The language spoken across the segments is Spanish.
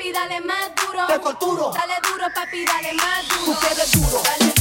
papi, dale más duro. Te torturo. Dale duro, papi, dale más duro. Tú quieres duro. Dale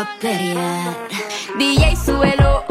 a pelear. DJ,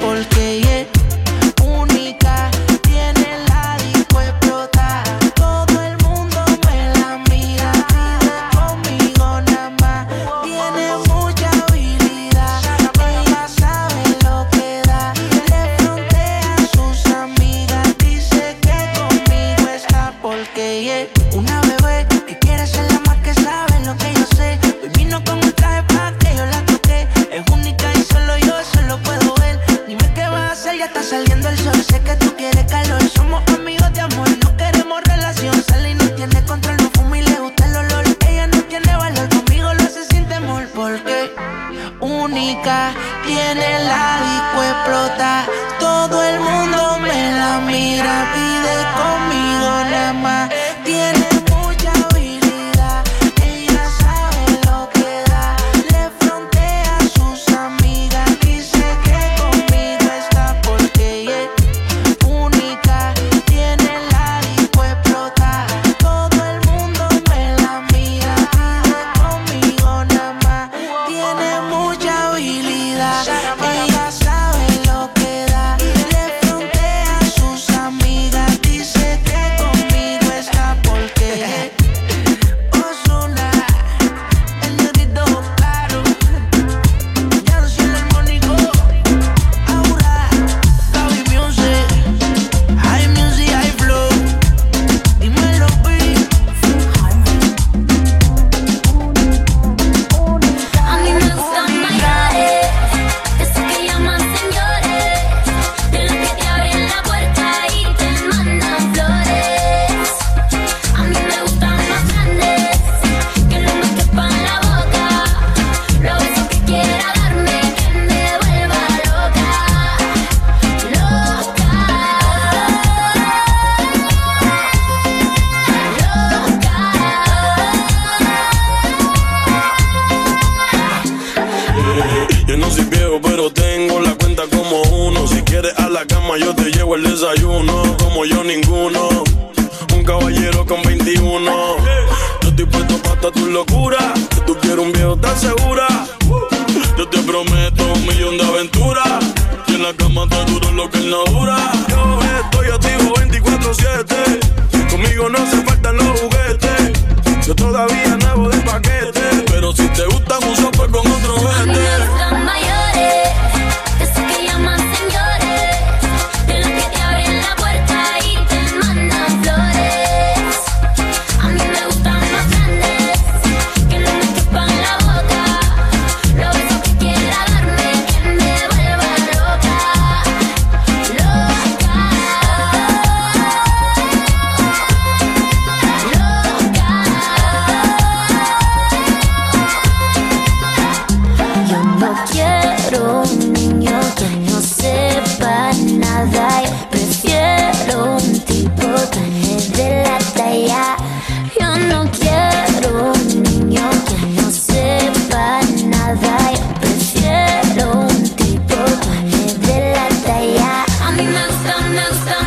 porque me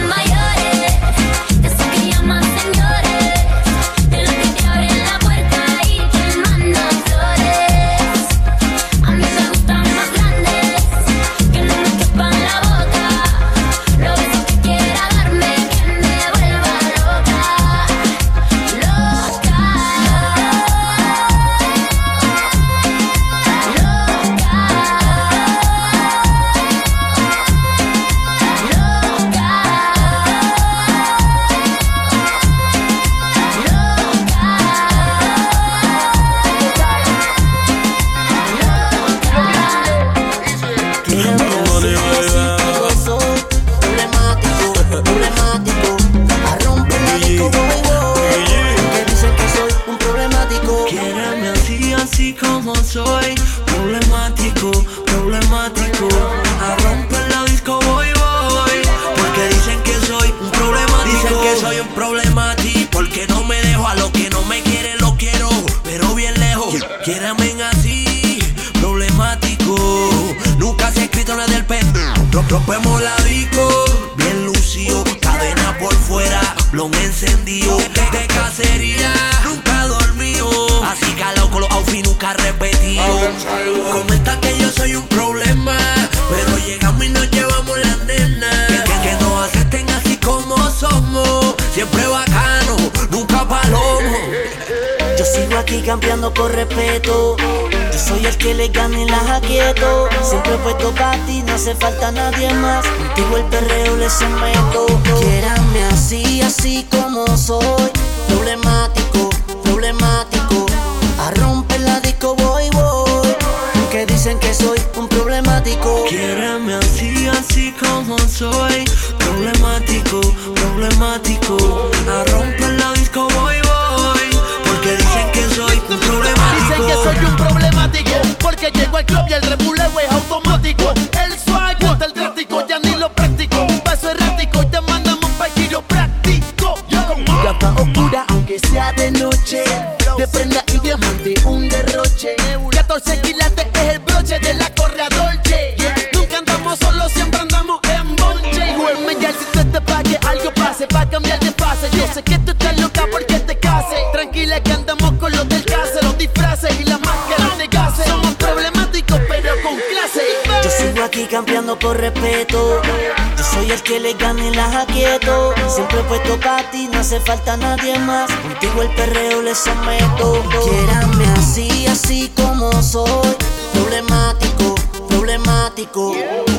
que le gana y las aquieto. Siempre puesto para ti, no hace falta nadie más. Contigo el perreo le someto. Quiérame así, así como soy. Problemático, problemático.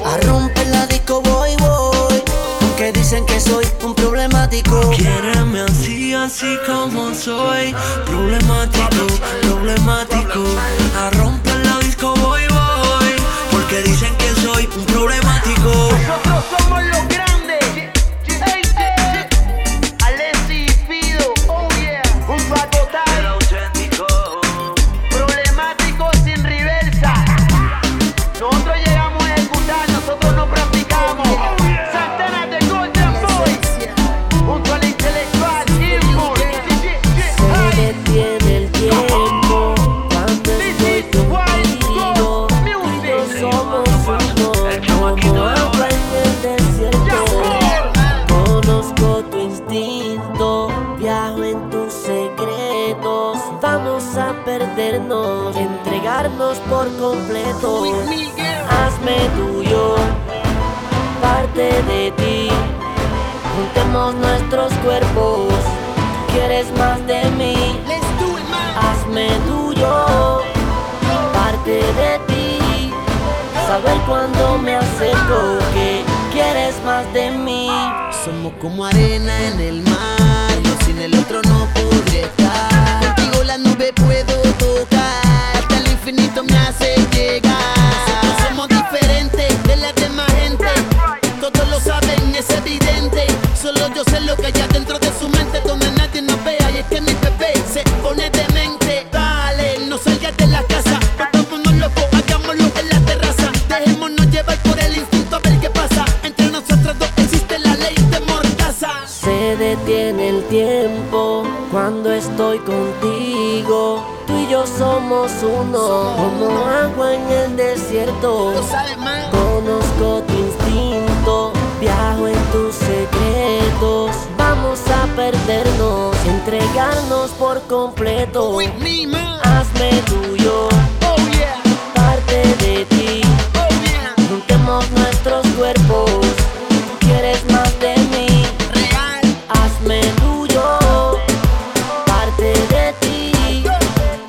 A romper la disco voy, voy. Aunque dicen que soy un problemático. Quiéreme así, así como soy. Problemático, problemático. A romper la disco voy, voy. Porque dicen que soy un problemático. Nosotros somos los grandes. Cuerpos. ¿Quieres más de mí? Hazme tuyo, parte de ti. Saber cuando me acerco que quieres más de mí. Somos como arena en el mar. Yo sin el otro no podré estar. Contigo la nube puedo tocar. Hasta el infinito me hace Solo yo sé lo que hay dentro de su mente. Donde nadie nos vea. Y es que mi bebé se pone demente. Dale, no salgas de la casa. Volvámonos locos, hagámoslo en la terraza. Dejémonos llevar por el instinto a ver qué pasa. Entre nosotros dos existe la ley de Mordaza. Se detiene el tiempo cuando estoy contigo. Tú y yo somos uno, como agua en el desierto. Lo sabes. Por completo. With me, man. Hazme tuyo, Oh yeah, parte de ti. oh yeah. Juntemos nuestros cuerpos. Tú quieres más de mí. Real. Hazme tuyo, parte de ti.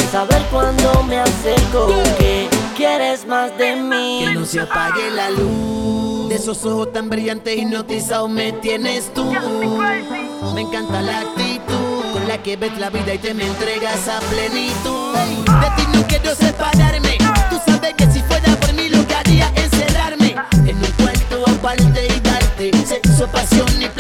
Saber cuando me acerco que quieres más de mí. Que no se apague la luz de esos ojos tan brillantes hipnotizados me tienes tú. Me encanta la actitud que ves la vida y te me entregas a plenitud. De ti no quiero separarme. Tú sabes que si fuera por mí lo que haría es encerrarme en un cuarto aparte y darte sexo, pasión y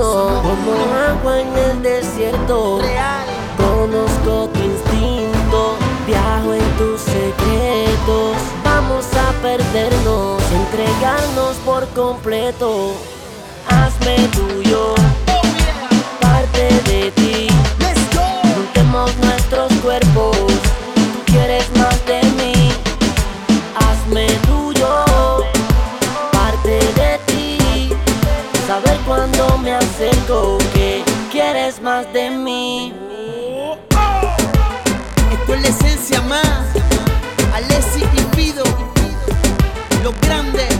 mundo, como agua en el desierto. Conozco tu instinto, viajo en tus secretos. Vamos a perdernos, entregarnos por completo. Hazme tuyo, parte de ti. Juntemos nuestros cuerpos, tú quieres más de mí. Hazme tuyo, parte de ti. Saber cuándo me acerco que quieres más de mí. Esto es la esencia más, Alessi y Pido, los grandes.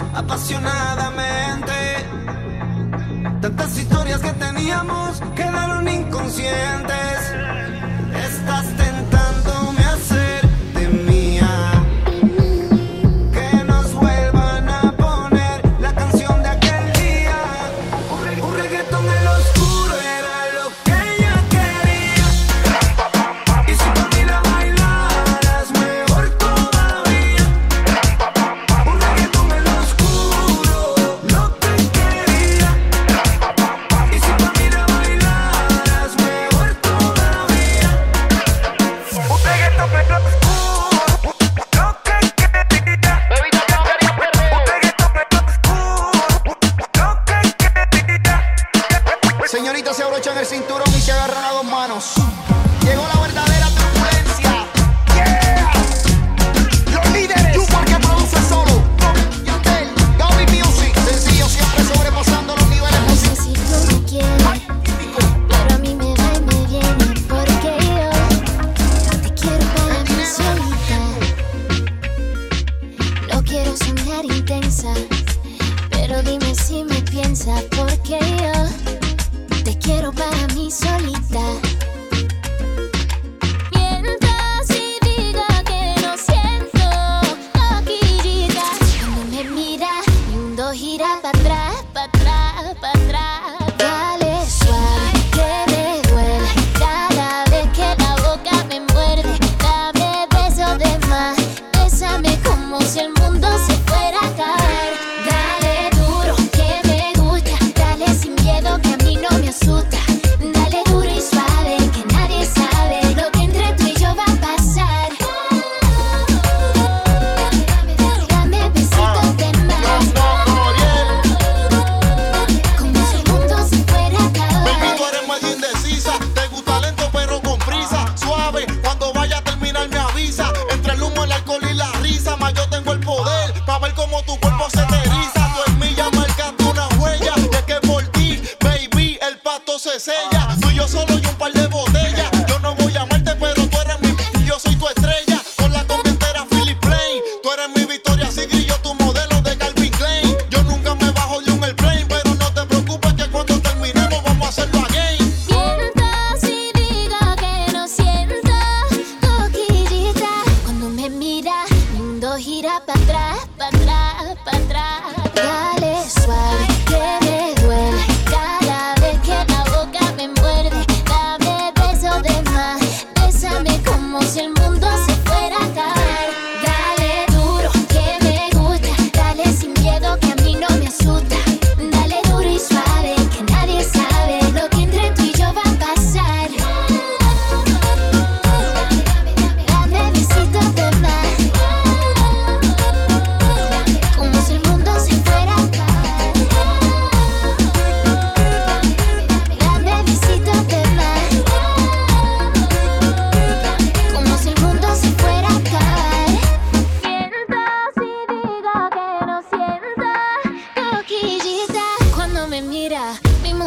apasionadamente. Tantas historias que teníamos quedaron inconscientes. Estas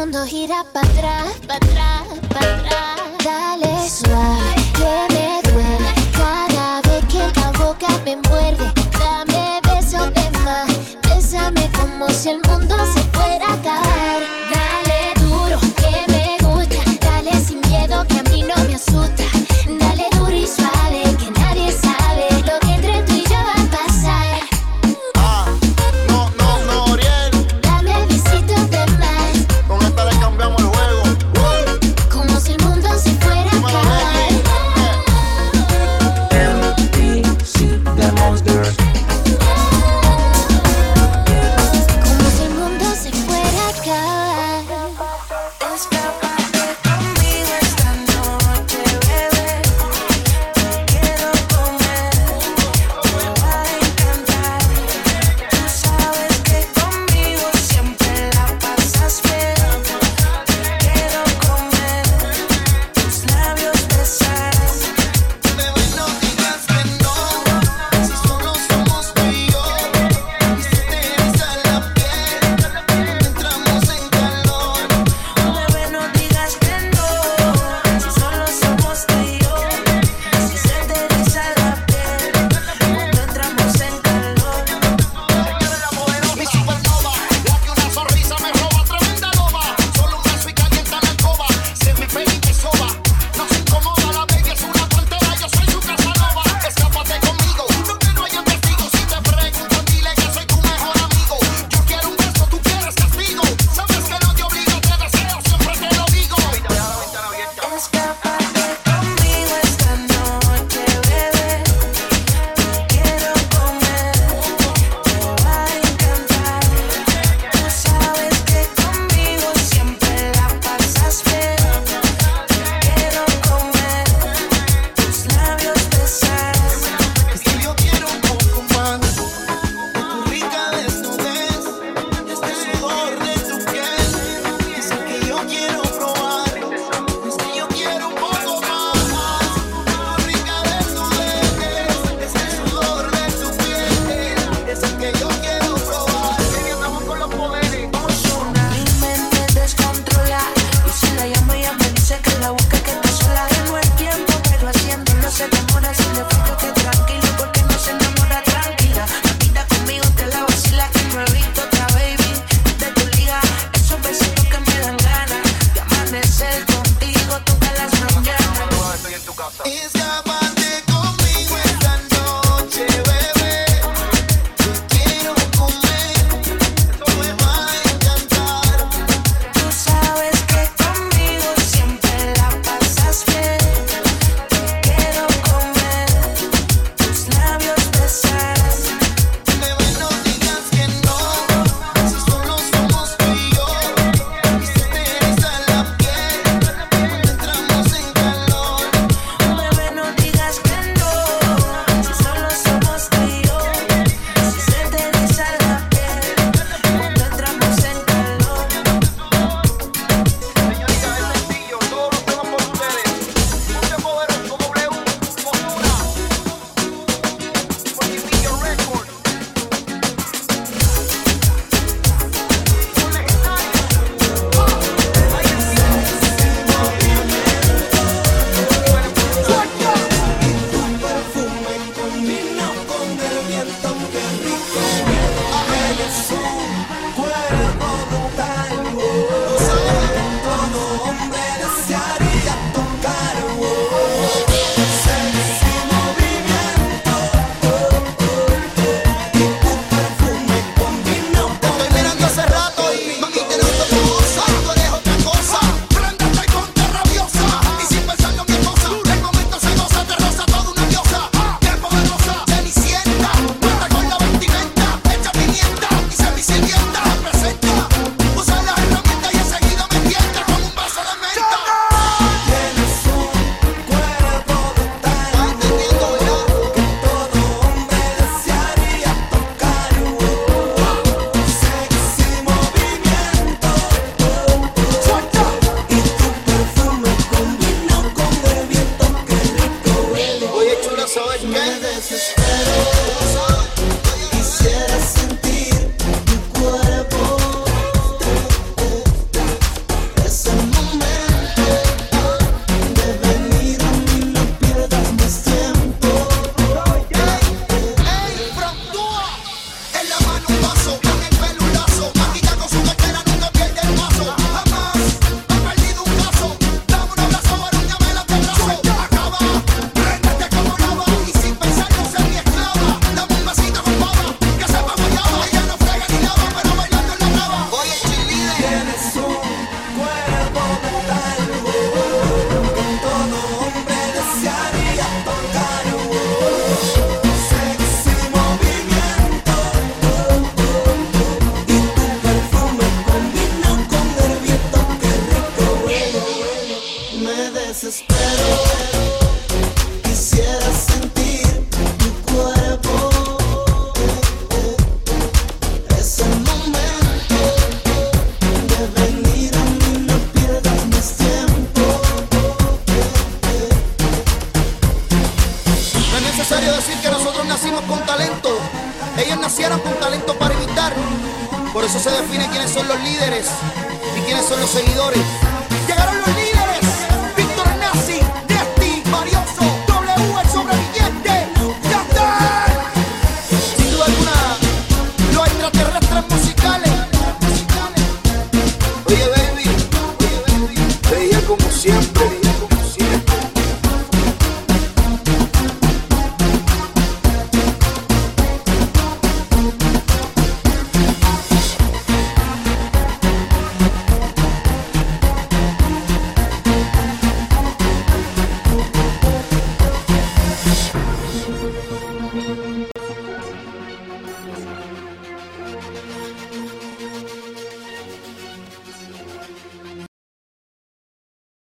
mundo gira para atrás, para atrás, para atrás. Dale suave, que me duele cada vez que la boca me muerde. Dame besos de más, bésame como si el mundo se